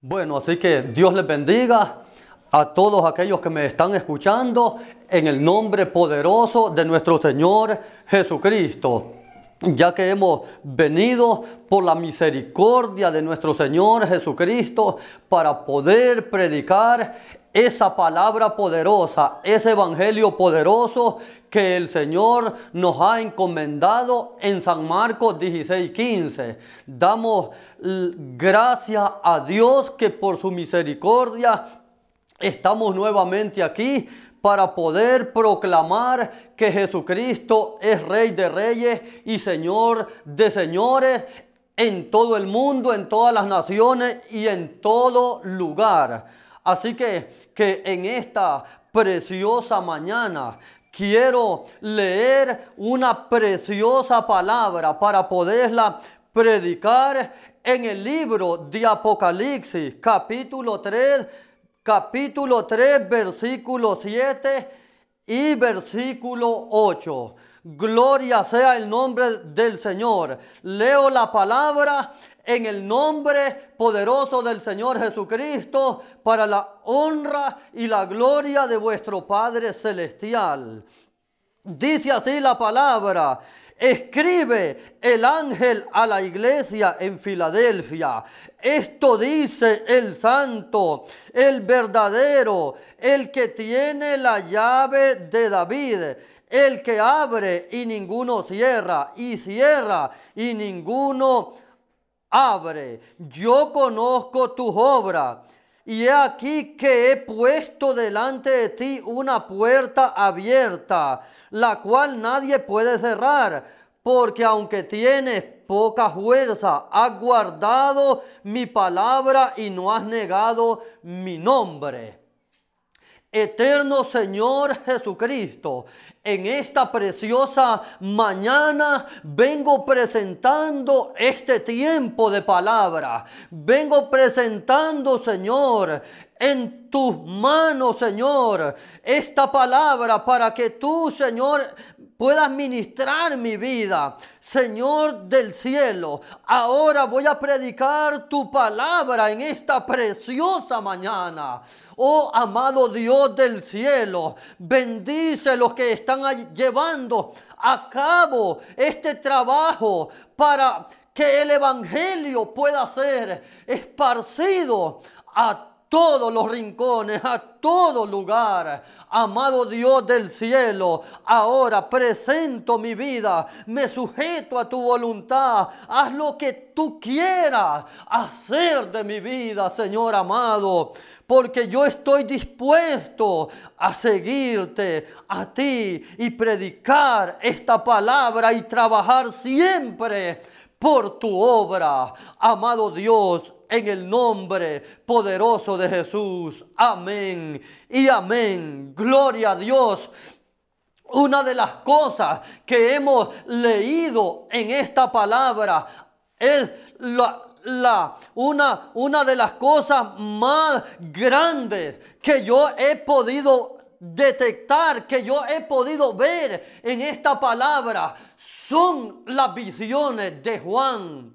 Bueno, así que Dios les bendiga a todos aquellos que me están escuchando en el nombre poderoso de nuestro Señor Jesucristo. Ya que hemos venido por la misericordia de nuestro Señor Jesucristo para poder predicar esa palabra poderosa, ese evangelio poderoso que el Señor nos ha encomendado en San Marcos 16, 15. Damos gracias a Dios que por su misericordia estamos nuevamente aquí para poder proclamar que Jesucristo es Rey de Reyes y Señor de Señores en todo el mundo, en todas las naciones y en todo lugar. Así que, que en esta preciosa mañana quiero leer una preciosa palabra para poderla predicar en el libro de Apocalipsis, capítulo 3, capítulo 3, versículo 7 y versículo 8. Gloria sea el nombre del Señor. Leo la palabra en el nombre poderoso del Señor Jesucristo para la honra y la gloria de vuestro Padre Celestial. Dice así la palabra. Escribe el ángel a la iglesia en Filadelfia. Esto dice el santo, el verdadero, el que tiene la llave de David el que abre y ninguno cierra, y cierra y ninguno abre. Yo conozco tus obras. Y he aquí que he puesto delante de ti una puerta abierta, la cual nadie puede cerrar, porque aunque tienes poca fuerza, has guardado mi palabra y no has negado mi nombre. Eterno Señor Jesucristo, en esta preciosa mañana vengo presentando este tiempo de palabra. Vengo presentando, Señor, en tus manos, Señor, esta palabra para que tú, Señor, puedas ministrar mi vida. Señor del cielo, ahora voy a predicar tu palabra en esta preciosa mañana. Oh amado Dios del cielo, bendice los que están llevando a cabo este trabajo para que el Evangelio pueda ser esparcido a todos los rincones, a todo lugar. Amado Dios del cielo, ahora presento mi vida, me sujeto a tu voluntad, haz lo que tú quieras hacer de mi vida, Señor amado, porque yo estoy dispuesto a seguirte a ti y predicar esta palabra y trabajar siempre por tu obra, amado Dios, en el nombre poderoso de Jesús. Amén y amén. Gloria a Dios. Una de las cosas que hemos leído en esta palabra es la, una, una de las cosas más grandes que yo he podido detectar, que yo he podido ver en esta palabra, son las visiones de Juan.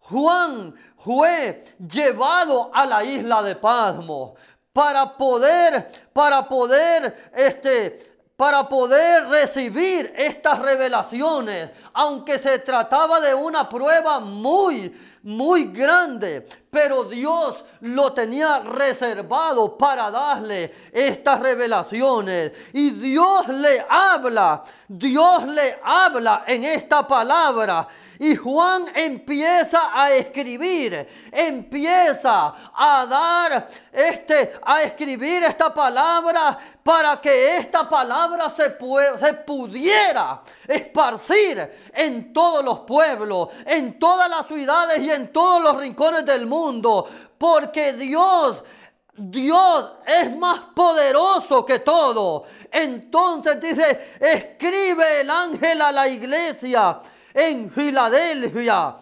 Juan fue llevado a la isla de Pasmo para poder, para poder, este, para poder recibir estas revelaciones, aunque se trataba de una prueba muy, muy grande, pero Dios lo tenía reservado para darle estas revelaciones. Y Dios le habla, Dios le habla en esta palabra. Y Juan empieza a escribir, empieza a dar este, a escribir esta palabra para que esta palabra se, se pudiera esparcir en todos los pueblos, en todas las ciudades y en todos los rincones del mundo. Porque Dios Dios es más poderoso que todo. Entonces dice, escribe el ángel a la iglesia en Filadelfia.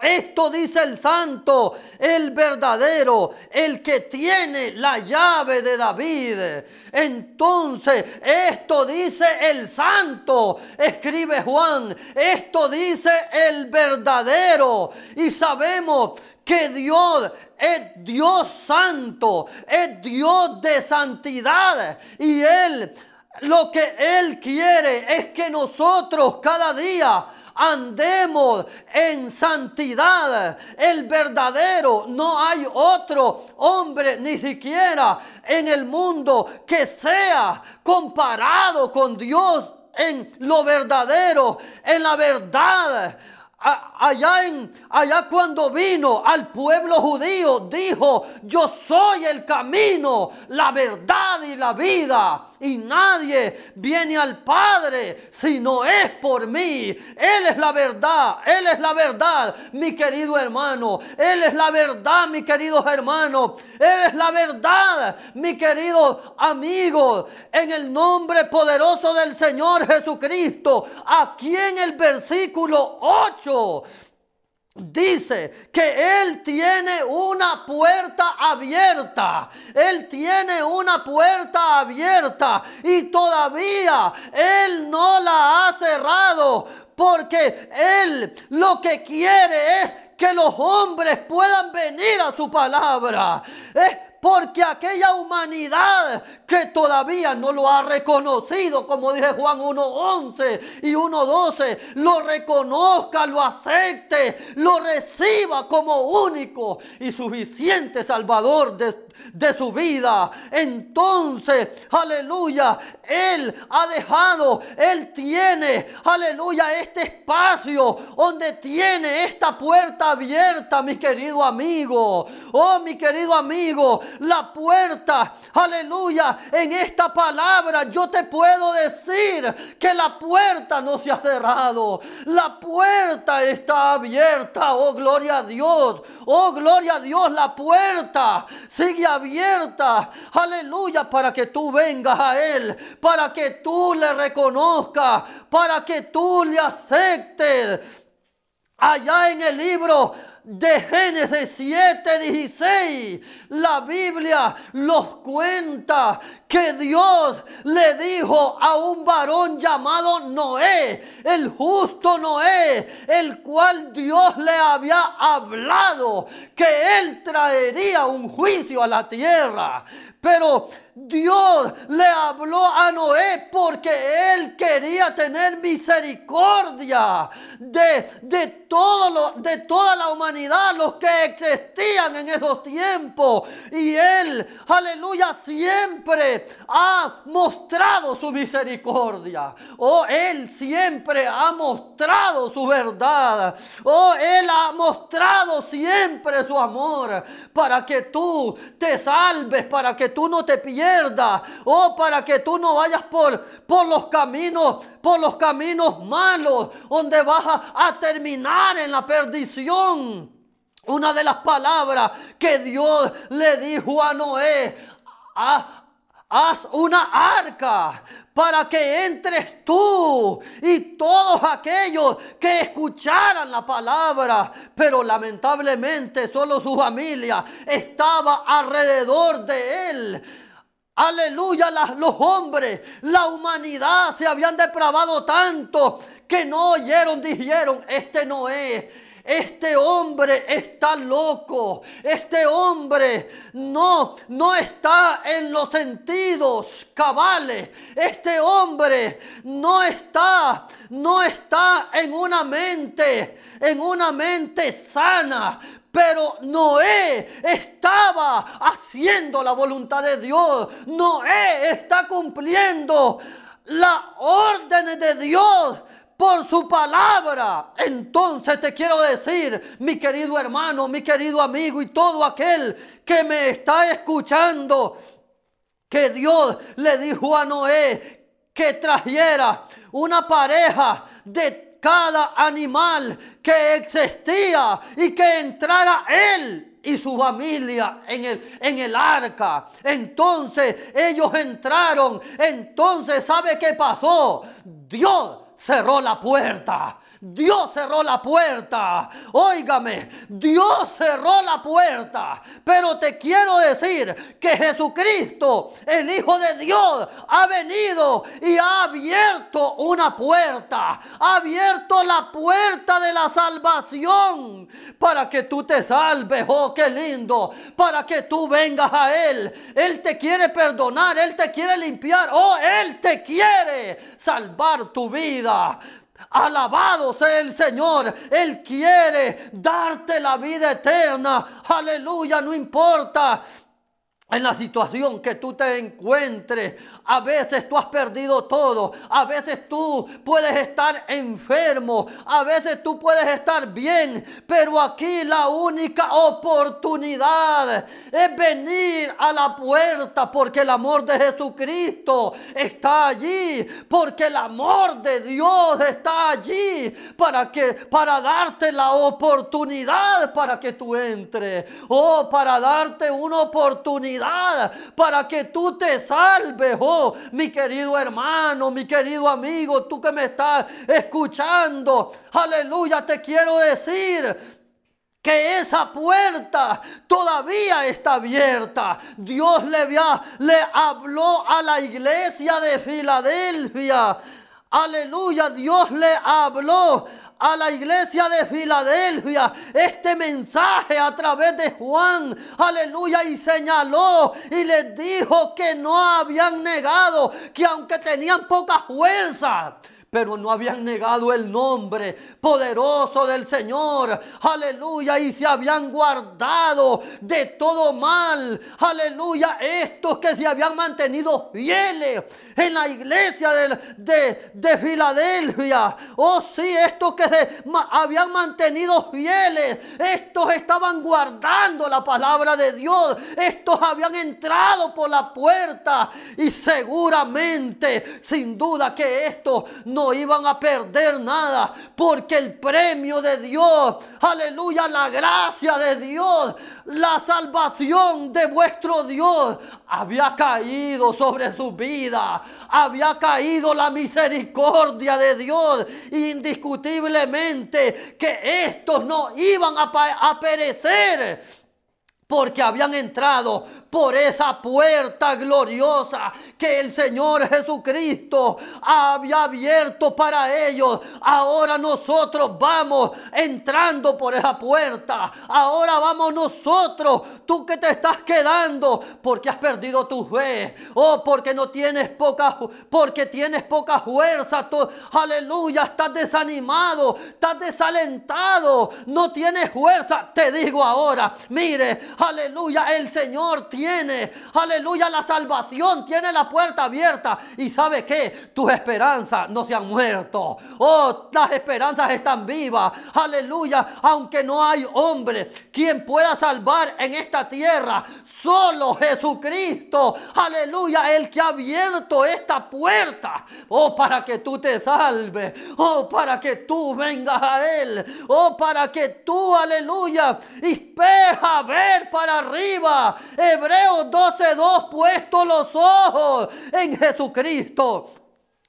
Esto dice el santo, el verdadero, el que tiene la llave de David. Entonces, esto dice el santo, escribe Juan, esto dice el verdadero. Y sabemos que Dios es Dios santo, es Dios de santidad y Él lo que Él quiere es que nosotros cada día andemos en santidad. El verdadero, no hay otro hombre ni siquiera en el mundo que sea comparado con Dios en lo verdadero, en la verdad allá, en, allá cuando vino al pueblo judío, dijo, yo soy el camino, la verdad y la vida. Y nadie viene al Padre si no es por mí. Él es la verdad, Él es la verdad, mi querido hermano. Él es la verdad, mi querido hermano. Él es la verdad, mi querido amigo. En el nombre poderoso del Señor Jesucristo, aquí en el versículo 8 Dice que Él tiene una puerta abierta. Él tiene una puerta abierta y todavía Él no la ha cerrado porque Él lo que quiere es que los hombres puedan venir a su palabra. Es porque aquella humanidad que todavía no lo ha reconocido, como dice Juan 1.11 y 1.12, lo reconozca, lo acepte, lo reciba como único y suficiente Salvador de de su vida. Entonces, aleluya, Él ha dejado, Él tiene, aleluya, este espacio donde tiene esta puerta abierta, mi querido amigo. Oh, mi querido amigo, la puerta, aleluya, en esta palabra yo te puedo decir que la puerta no se ha cerrado. La puerta está abierta, oh gloria a Dios. Oh gloria a Dios, la puerta sigue abierta, aleluya, para que tú vengas a Él, para que tú le reconozcas, para que tú le aceptes. Allá en el libro de Génesis 7, 16, la Biblia los cuenta que Dios le dijo a un varón llamado Noé, el justo Noé, el cual Dios le había hablado que él traería un juicio a la tierra. Pero Dios le habló a Noé porque él quería tener misericordia de, de, de toda la humanidad, los que existían en esos tiempos. Y él, aleluya, siempre ha mostrado su misericordia. Oh, él siempre ha mostrado su verdad. Oh, él ha mostrado siempre su amor para que tú te salves, para que tú no te pierdas Oh, para que tú no vayas por, por los caminos, por los caminos malos, donde vas a, terminar en la perdición. Una de las palabras que Dios le dijo a Noé, haz una arca para que entres tú y todos aquellos que escucharan la palabra. Pero lamentablemente solo su familia estaba alrededor de él. Aleluya, los hombres, la humanidad se habían depravado tanto que no oyeron, dijeron, este no es. Este hombre está loco. Este hombre no, no está en los sentidos cabales. Este hombre no está, no está en una mente, en una mente sana. Pero Noé estaba haciendo la voluntad de Dios. Noé está cumpliendo las órdenes de Dios por su palabra. Entonces te quiero decir, mi querido hermano, mi querido amigo y todo aquel que me está escuchando, que Dios le dijo a Noé que trajera una pareja de cada animal que existía y que entrara él y su familia en el, en el arca. Entonces ellos entraron. Entonces, ¿sabe qué pasó? Dios cerró la puerta. Dios cerró la puerta. Óigame, Dios cerró la puerta. Pero te quiero decir que Jesucristo, el Hijo de Dios, ha venido y ha abierto una puerta. Ha abierto la puerta de la salvación para que tú te salves. Oh, qué lindo. Para que tú vengas a Él. Él te quiere perdonar. Él te quiere limpiar. Oh, Él te quiere salvar tu vida. Alabado sea el Señor. Él quiere darte la vida eterna. Aleluya, no importa en la situación que tú te encuentres, a veces tú has perdido todo, a veces tú puedes estar enfermo, a veces tú puedes estar bien, pero aquí la única oportunidad es venir a la puerta porque el amor de Jesucristo está allí, porque el amor de Dios está allí para que para darte la oportunidad para que tú entres, o oh, para darte una oportunidad para que tú te salves, oh, mi querido hermano, mi querido amigo, tú que me estás escuchando. Aleluya, te quiero decir que esa puerta todavía está abierta. Dios le, le habló a la iglesia de Filadelfia. Aleluya, Dios le habló a la iglesia de Filadelfia este mensaje a través de Juan. Aleluya. Y señaló y les dijo que no habían negado, que aunque tenían poca fuerza, pero no habían negado el nombre poderoso del Señor. Aleluya. Y se habían guardado de todo mal. Aleluya. Estos que se habían mantenido fieles en la iglesia de, de, Filadelfia. Oh sí, estos que se habían mantenido fieles. Estos estaban guardando la palabra de Dios. Estos habían entrado por la puerta. Y seguramente, sin duda que estos no iban a perder nada. Porque el premio de Dios, aleluya, la gracia de Dios, la salvación de vuestro Dios había caído sobre su vida había caído la misericordia de Dios. Indiscutiblemente que estos no iban a, perecer porque habían entrado por esa puerta gloriosa que el Señor Jesucristo había abierto para ellos. Ahora nosotros vamos entrando por esa puerta. Ahora vamos nosotros, tú que te estás quedando porque has perdido tu fe o oh, porque no tienes poca porque tienes poca fuerza. aleluya, estás desanimado, estás desalentado, no tienes fuerza. Te digo ahora, mire, aleluya, el Señor tiene, aleluya, la salvación tiene la puerta abierta. Y sabe que tus esperanzas no se han muerto. Oh, las esperanzas están vivas. Aleluya, aunque no hay hombre quien pueda salvar en esta tierra. Solo Jesucristo, aleluya, el que ha abierto esta puerta. Oh, para que tú te salves. Oh, para que tú vengas a Él. Oh, para que tú, aleluya, espeja ver para arriba. Hebreos 12:2, puesto los ojos en Jesucristo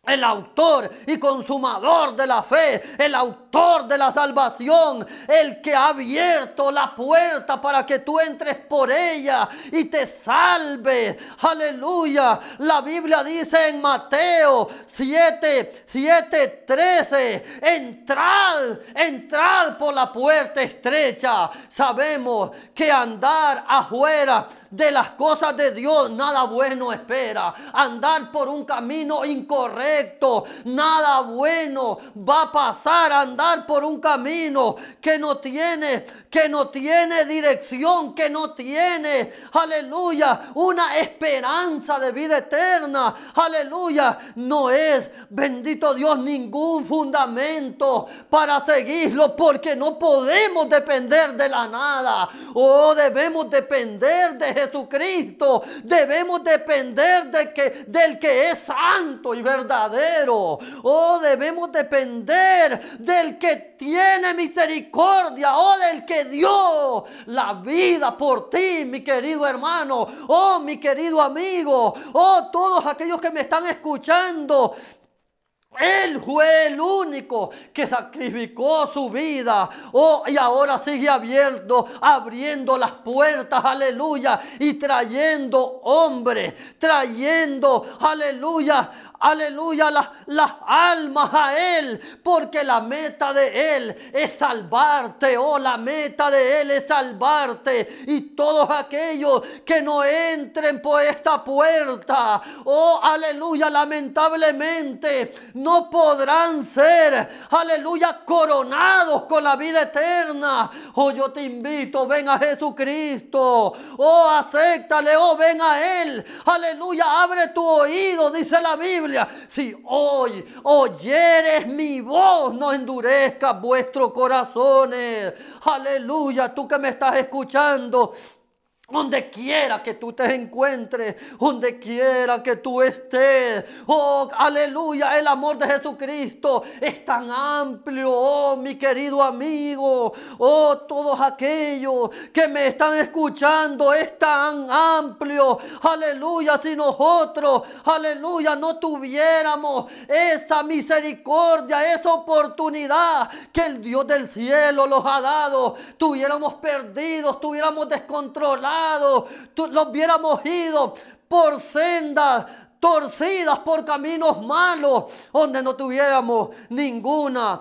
el autor y consumador de la fe, el autor de la salvación, el que ha abierto la puerta para que tú entres por ella y te salve. Aleluya. La Biblia dice en Mateo 7, 7, 13, entrad, entrad por la puerta estrecha. Sabemos que andar afuera de las cosas de Dios nada bueno espera. Andar por un camino incorrecto nada bueno va a pasar. Andar por un camino que no tiene, que no tiene dirección, que no tiene, aleluya, una esperanza de vida eterna, aleluya, no es, bendito Dios, ningún fundamento para seguirlo porque no podemos depender de la nada, oh, debemos depender de Jesucristo, debemos depender de que, del que es santo y verdadero Oh, debemos depender del que tiene misericordia. Oh, del que dio la vida por ti, mi querido hermano. Oh, mi querido amigo. Oh, todos aquellos que me están escuchando. Él fue el único que sacrificó su vida. Oh, y ahora sigue abierto, abriendo las puertas, aleluya, y trayendo hombres, trayendo, aleluya, aleluya, las, las almas a Él, porque la meta de Él es salvarte, oh, la meta de Él es salvarte, y todos aquellos que no entren por esta puerta, oh, aleluya, lamentablemente no podrán ser, aleluya, coronados con la vida eterna. Oh, yo te invito, ven a Jesucristo, oh, acéptale, oh, ven a Él, aleluya, abre tu oído, dice la Biblia si hoy oyeres mi voz, no endurezcas vuestros corazones. Aleluya, tú que me estás escuchando. Donde quiera que tú te encuentres, donde quiera que tú estés. Oh, aleluya, el amor de Jesucristo es tan amplio, oh, mi querido amigo. Oh, todos aquellos que me están escuchando es tan amplio. Aleluya, si nosotros, aleluya, no tuviéramos esa misericordia, esa oportunidad que el Dios del cielo nos ha dado, tuviéramos perdidos, tuviéramos descontrolados los hubiéramos ido por sendas torcidas, por caminos malos, donde no tuviéramos ninguna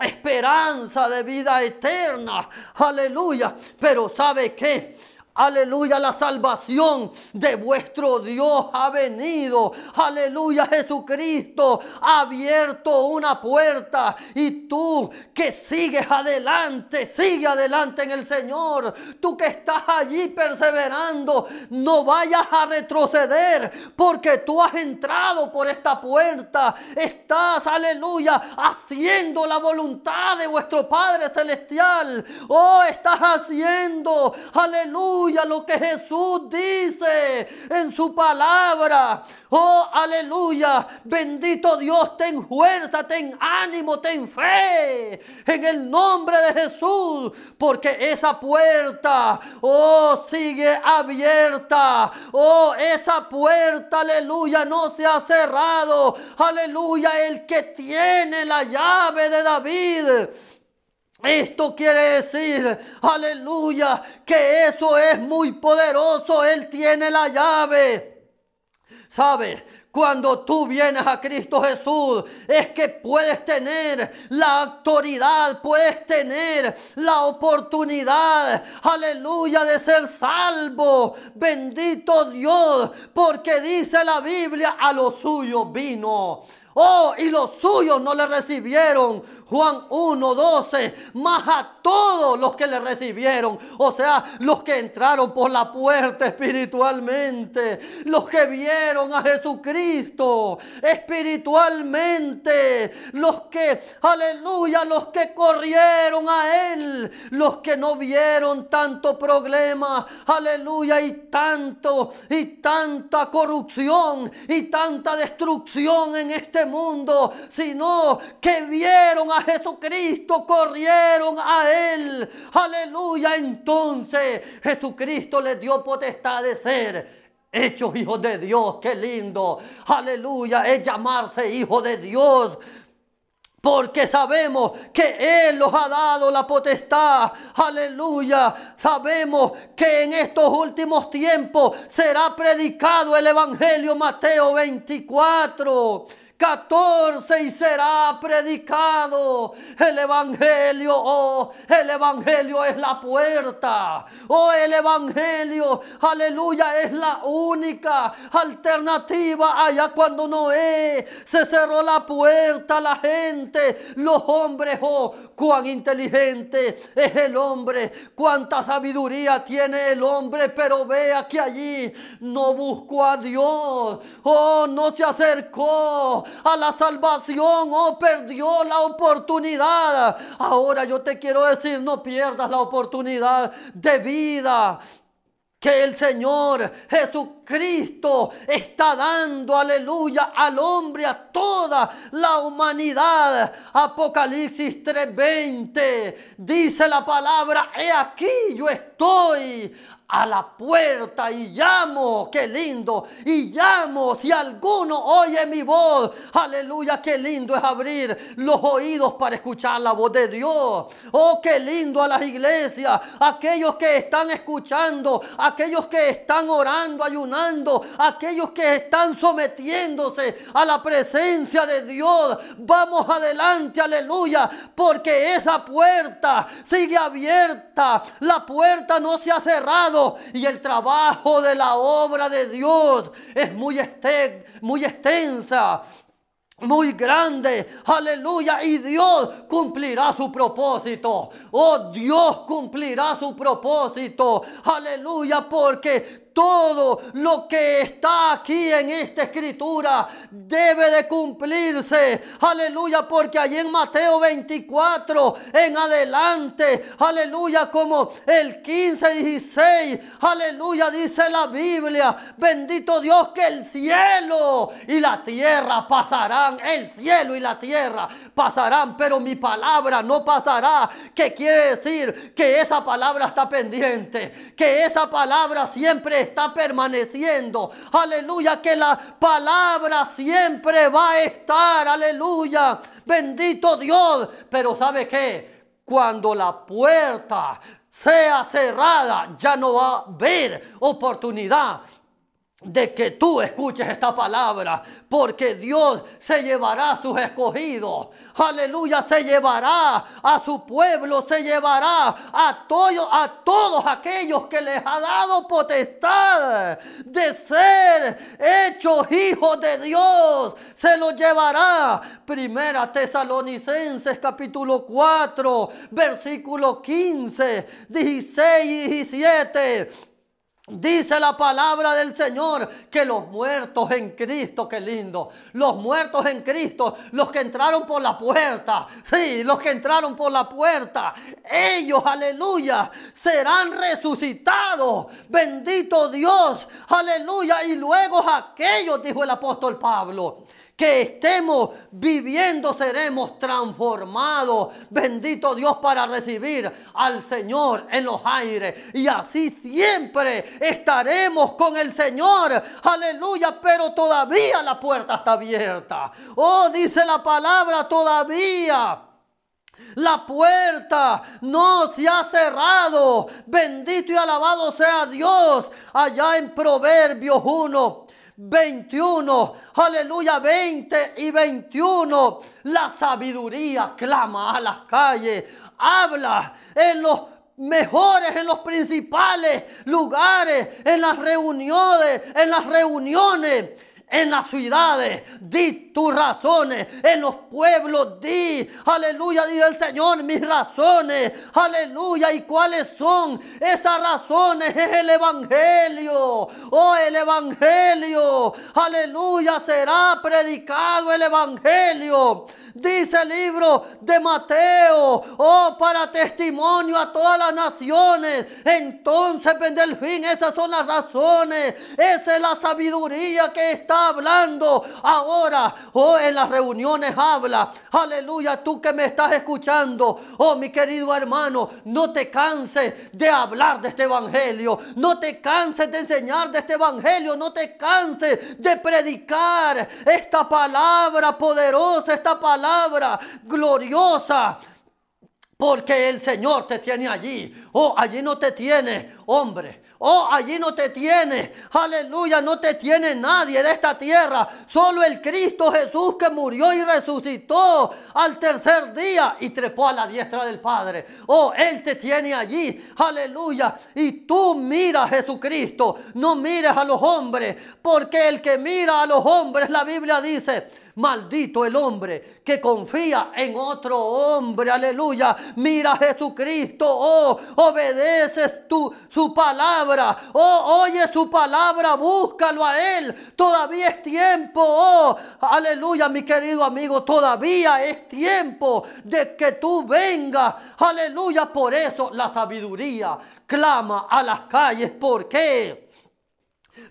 esperanza de vida eterna. Aleluya. Pero ¿sabe qué? Aleluya, la salvación de vuestro Dios ha venido. Aleluya, Jesucristo ha abierto una puerta y tú que sigues adelante, sigue adelante en el Señor. Tú que estás allí perseverando, no vayas a retroceder porque tú has entrado por esta puerta. Estás, aleluya, haciendo la voluntad de vuestro Padre Celestial. Oh, estás haciendo, aleluya lo que Jesús dice en su palabra. Oh, aleluya. Bendito Dios, ten fuerza, ten ánimo, ten fe en el nombre de Jesús. Porque esa puerta, oh, sigue abierta. Oh, esa puerta, aleluya, no se ha cerrado. Aleluya, el que tiene la llave de David. Esto quiere decir, aleluya, que eso es muy poderoso. Él tiene la llave. ¿Sabe? Cuando tú vienes a Cristo Jesús, es que puedes tener la autoridad, puedes tener la oportunidad, aleluya, de ser salvo. Bendito Dios, porque dice la Biblia, a lo suyo vino. Oh, y los suyos no le recibieron. Juan 1, 12. Más a todos los que le recibieron. O sea, los que entraron por la puerta espiritualmente. Los que vieron a Jesucristo espiritualmente. Los que, aleluya, los que corrieron a Él. Los que no vieron tanto problema. Aleluya, y tanto, y tanta corrupción, y tanta destrucción en este mundo, sino que vieron a Jesucristo, corrieron a Él. Aleluya. Entonces Jesucristo les dio potestad de ser hechos hijos de Dios. Qué lindo. Aleluya. Es llamarse hijo de Dios. Porque sabemos que Él nos ha dado la potestad. Aleluya. Sabemos que en estos últimos tiempos será predicado el Evangelio Mateo 24 14 y será predicado el Evangelio. Oh, el Evangelio es la puerta. Oh, el Evangelio, aleluya, es la única alternativa allá cuando Noé se cerró la puerta la gente, los hombres, oh, cuán inteligente es el hombre, cuánta sabiduría tiene el hombre, pero vea que allí no buscó a Dios, oh, no se acercó a la salvación, oh, perdió la oportunidad. Ahora yo te quiero decir, no pierdas la oportunidad de vida que el Señor Jesucristo está dando, aleluya, al hombre, a toda la humanidad. Apocalipsis 3:20 dice la palabra, he aquí yo estoy a la puerta y llamo, qué lindo, y llamo si alguno oye mi voz, aleluya, qué lindo es abrir los oídos para escuchar la voz de Dios. Oh, qué lindo a las iglesias, aquellos que están escuchando, aquellos que están orando, ayunando, aquellos que están sometiéndose a la presencia de Dios. Vamos adelante, aleluya, porque esa puerta sigue abierta, la puerta no se ha cerrado y el trabajo de la obra de Dios es muy, muy extensa muy grande, aleluya, y Dios cumplirá su propósito. Oh, Dios cumplirá su propósito, aleluya, porque todo lo que está aquí en esta escritura debe de cumplirse. Aleluya, porque allí en Mateo 24 en adelante, aleluya, como el 15, 16, aleluya, dice la Biblia, bendito Dios que el cielo y la tierra pasarán, el cielo y la tierra pasarán, pero mi palabra no pasará. ¿Qué quiere decir? Que esa palabra está pendiente, que esa palabra siempre está permaneciendo. Aleluya, que la palabra siempre va a estar. Aleluya, bendito Dios. Pero ¿sabe qué? Cuando la puerta sea cerrada, ya no va a haber oportunidad de que tú escuches esta palabra, porque Dios se llevará a sus escogidos, aleluya, se llevará a su pueblo, se llevará a, todo, a todos aquellos que les ha dado potestad de ser hechos hijos de Dios, se los llevará. Primera Tesalonicenses capítulo 4, versículo 15, 16 y 17. Dice la palabra del Señor que los muertos en Cristo, qué lindo, los muertos en Cristo, los que entraron por la puerta, sí, los que entraron por la puerta, ellos, aleluya, serán resucitados. Bendito Dios, aleluya. Y luego aquellos, dijo el apóstol Pablo, que estemos viviendo seremos transformados. Bendito Dios para recibir al Señor en los aires. Y así siempre estaremos con el Señor. Aleluya, pero todavía la puerta está abierta. Oh, dice la palabra todavía. La puerta no se ha cerrado. Bendito y alabado sea Dios. Allá en Proverbios 1, 21, aleluya, 20 y 21. La sabiduría clama a las calles, habla en los mejores, en los principales lugares, en las reuniones, en las reuniones en las ciudades, di tus razones, en los pueblos, di, aleluya, di el Señor mis razones, aleluya, y cuáles son esas razones, es el Evangelio, oh el Evangelio, aleluya, será predicado el Evangelio, dice el libro de Mateo, oh para testimonio a todas las naciones, entonces vende el fin, esas son las razones, esa es la sabiduría que está hablando ahora. Oh, en las reuniones habla. Aleluya, tú que me estás escuchando. Oh, mi querido hermano, no te canses de hablar de este evangelio. No te canses de enseñar de este evangelio. No te canses de predicar esta palabra poderosa, esta palabra gloriosa. Porque el Señor te tiene allí. Oh, allí no te tiene, hombre. Oh, allí no te tiene. Aleluya, no te tiene nadie de esta tierra. Solo el Cristo Jesús que murió y resucitó al tercer día y trepó a la diestra del Padre. Oh, Él te tiene allí. Aleluya. Y tú mira a Jesucristo. No mires a los hombres. Porque el que mira a los hombres, la Biblia dice, Maldito el hombre que confía en otro hombre. Aleluya. Mira a Jesucristo. Oh, obedeces tu, su palabra. Oh, oye su palabra. Búscalo a Él. Todavía es tiempo. Oh, aleluya, mi querido amigo. Todavía es tiempo de que tú vengas. Aleluya. Por eso la sabiduría clama a las calles. ¿Por qué?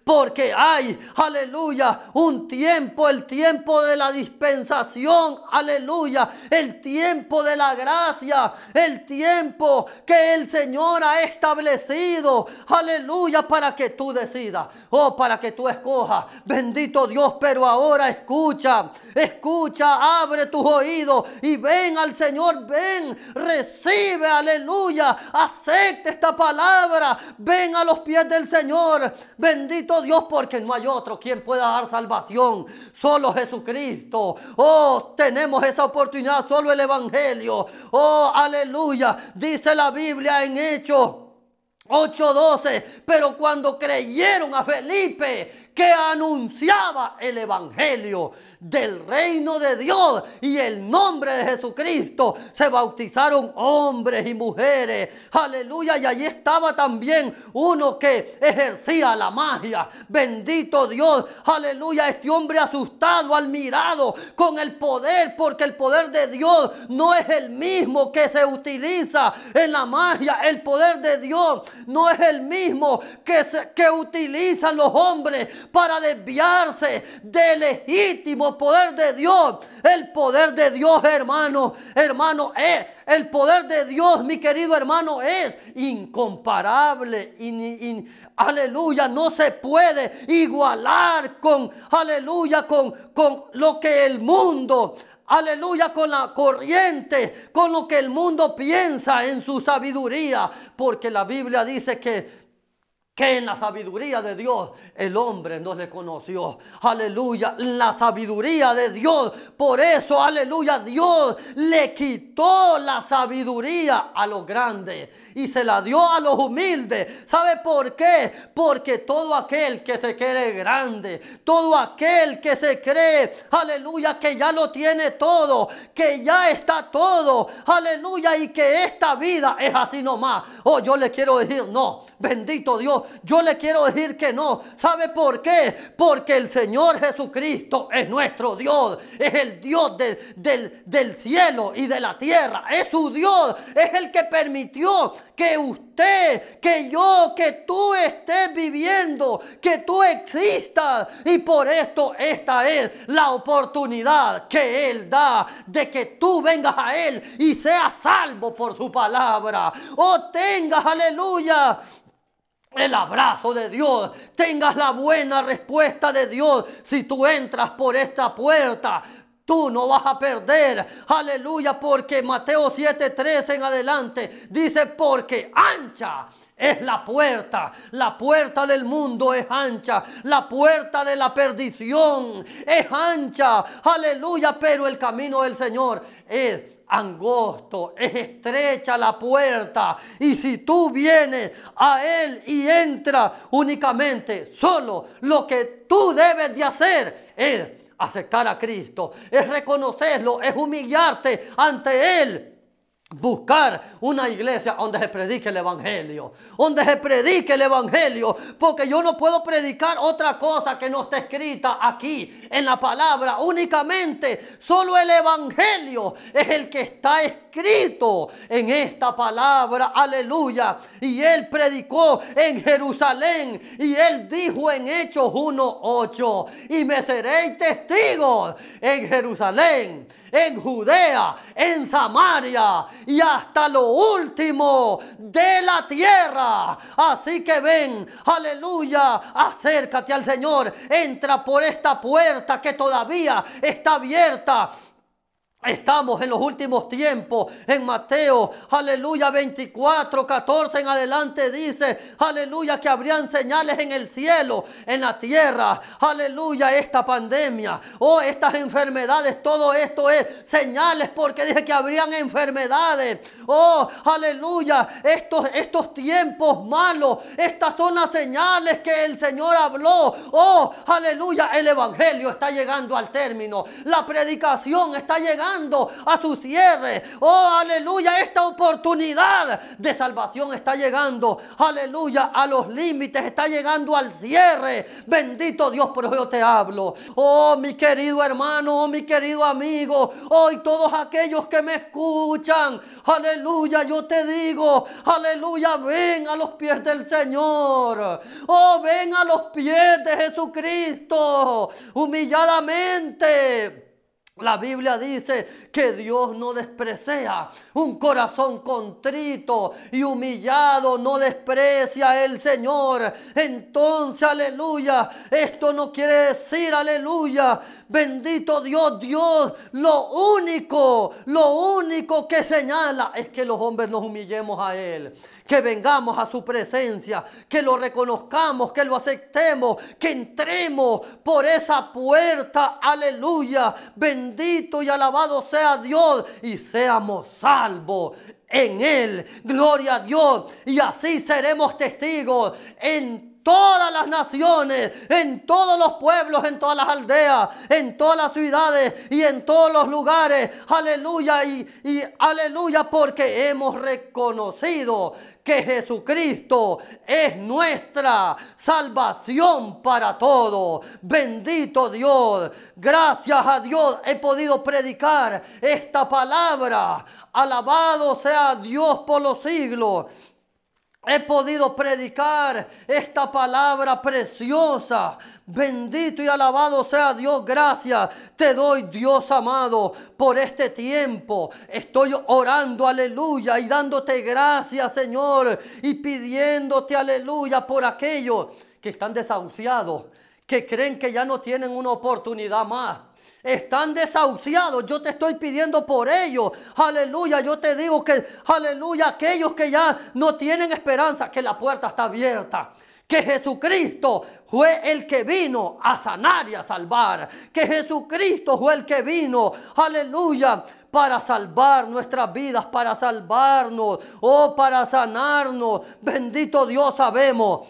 Porque hay, aleluya, un tiempo, el tiempo de la dispensación, aleluya, el tiempo de la gracia, el tiempo que el Señor ha establecido, aleluya, para que tú decidas, o oh, para que tú escojas. Bendito Dios, pero ahora escucha, escucha, abre tus oídos y ven al Señor, ven, recibe, aleluya, acepte esta palabra, ven a los pies del Señor, bendito Dios porque no hay otro quien pueda dar salvación. Solo Jesucristo. Oh, tenemos esa oportunidad. Solo el Evangelio. Oh, aleluya. Dice la Biblia en Hechos 8:12. Pero cuando creyeron a Felipe que anunciaba el Evangelio, del reino de Dios y el nombre de Jesucristo se bautizaron hombres y mujeres. Aleluya. Y allí estaba también uno que ejercía la magia. Bendito Dios. Aleluya. Este hombre asustado, admirado con el poder, porque el poder de Dios no es el mismo que se utiliza en la magia. El poder de Dios no es el mismo que, que utilizan los hombres para desviarse del legítimo poder de Dios. El poder de Dios, hermano, hermano, es. El poder de Dios, mi querido hermano, es incomparable. aleluya, no se puede igualar con, aleluya, con, con lo que el mundo aleluya, con la corriente, con lo que el mundo piensa en su sabiduría, porque la Biblia dice que que en la sabiduría de Dios el hombre no le conoció. Aleluya, la sabiduría de Dios. Por eso, aleluya, Dios le quitó la sabiduría a los grandes y se la dio a los humildes. ¿Sabe por qué? Porque todo aquel que se cree grande, todo aquel que se cree, aleluya, que ya lo tiene todo, que ya está todo, aleluya, y que esta vida es así nomás. Oh, yo le quiero decir, no, bendito Dios, yo le quiero decir que no. ¿Sabe por qué? Porque el Señor Jesucristo es nuestro Dios. Es el Dios del, del cielo y de la tierra. Es su Dios. Es el que permitió que usted, que yo, que tú estés viviendo, que tú existas. Y por esto esta es la oportunidad que Él da de que tú vengas a Él y seas salvo por su palabra. O tengas, aleluya el abrazo de Dios, tengas la buena respuesta de Dios. Si tú entras por esta puerta, tú no vas a perder. Aleluya, porque Mateo 7:13 en adelante dice, porque ancha es la puerta. La puerta del mundo es ancha. La puerta de la perdición es ancha. Aleluya, pero el camino del Señor es angosto, es estrecha la puerta. Y si tú vienes a Él y entra únicamente, solo lo que tú debes de hacer es aceptar a Cristo, es reconocerlo, es humillarte ante Él Buscar una iglesia donde se predique el Evangelio. Donde se predique el Evangelio. Porque yo no puedo predicar otra cosa que no esté escrita aquí en la palabra. Únicamente solo el Evangelio es el que está escrito en esta palabra. Aleluya. Y él predicó en Jerusalén. Y él dijo en Hechos 1.8. Y me seréis testigos en Jerusalén en Judea, en Samaria y hasta lo último de la tierra. Así que ven, aleluya, acércate al Señor, entra por esta puerta que todavía está abierta Estamos en los últimos tiempos. En Mateo, aleluya, 24, 14 en adelante dice, aleluya, que habrían señales en el cielo, en la tierra. Aleluya, esta pandemia, oh, estas enfermedades, todo esto es señales porque dice que habrían enfermedades. Oh, aleluya, estos, estos tiempos malos, estas son las señales que el Señor habló. Oh, aleluya, el Evangelio está llegando al término. La predicación está llegando a su cierre. Oh, aleluya, esta oportunidad de salvación está llegando. Aleluya, a los límites, está llegando al cierre. Bendito Dios, por yo te hablo. Oh, mi querido hermano, oh, mi querido amigo, hoy todos aquellos que me escuchan, aleluya, yo te digo, aleluya, ven a los pies del Señor. Oh, ven a los pies de Jesucristo, humilladamente. La Biblia dice que Dios no desprecia un corazón contrito y humillado, no desprecia el Señor. Entonces, aleluya, esto no quiere decir, aleluya, bendito Dios, Dios, lo único, lo único que señala es que los hombres nos humillemos a Él que vengamos a su presencia, que lo reconozcamos, que lo aceptemos, que entremos por esa puerta, aleluya, bendito y alabado sea Dios y seamos salvos en Él, gloria a Dios, y así seremos testigos en todas las naciones, en todos los pueblos, en todas las aldeas, en todas las ciudades y en todos los lugares. Aleluya y, aleluya porque hemos reconocido que Jesucristo es nuestra salvación para todos. Bendito Dios. Gracias a Dios he podido predicar esta palabra. Alabado sea Dios por los siglos he podido predicar esta palabra preciosa. Bendito y alabado sea Dios. Gracias te doy, Dios amado, por este tiempo. Estoy orando, aleluya, y dándote gracias, Señor, y pidiéndote, aleluya, por aquellos que están desahuciados, que creen que ya no tienen una oportunidad más están desahuciados. Yo te estoy pidiendo por ellos. Aleluya. Yo te digo que, aleluya, aquellos que ya no tienen esperanza, que la puerta está abierta que Jesucristo fue el que vino a sanar y a salvar, que Jesucristo fue el que vino, aleluya, para salvar nuestras vidas, para salvarnos, oh, para sanarnos. Bendito Dios sabemos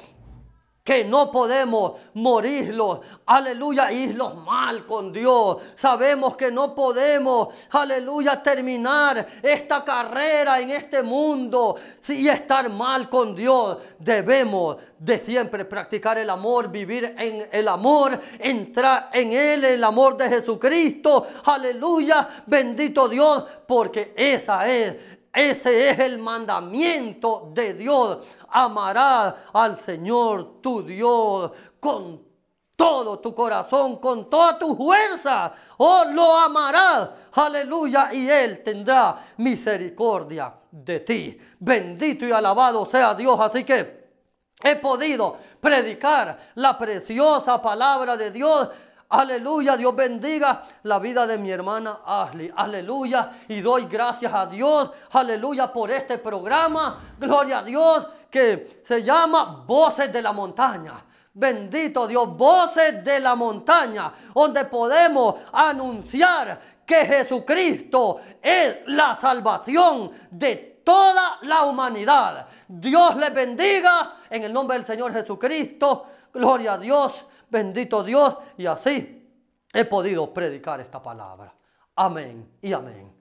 que no podemos morirlos, aleluya, irlos mal con Dios. Sabemos que no podemos, aleluya, terminar esta carrera en este mundo y estar mal con Dios. Debemos de siempre practicar el amor, vivir en el amor, entrar en Él, el amor de Jesucristo. Aleluya, bendito Dios, porque esa es ese es el mandamiento de Dios. Amarás al Señor tu Dios con todo tu corazón, con toda tu fuerza. Oh, lo amarás. Aleluya. Y Él tendrá misericordia de ti. Bendito y alabado sea Dios. Así que he podido predicar la preciosa palabra de Dios Aleluya, Dios bendiga la vida de mi hermana Ashley. Aleluya. Y doy gracias a Dios. Aleluya por este programa. Gloria a Dios que se llama Voces de la Montaña. Bendito Dios, voces de la montaña, donde podemos anunciar que Jesucristo es la salvación de toda la humanidad. Dios les bendiga en el nombre del Señor Jesucristo. Gloria a Dios. Bendito Dios. Y así he podido predicar esta palabra. Amén y amén.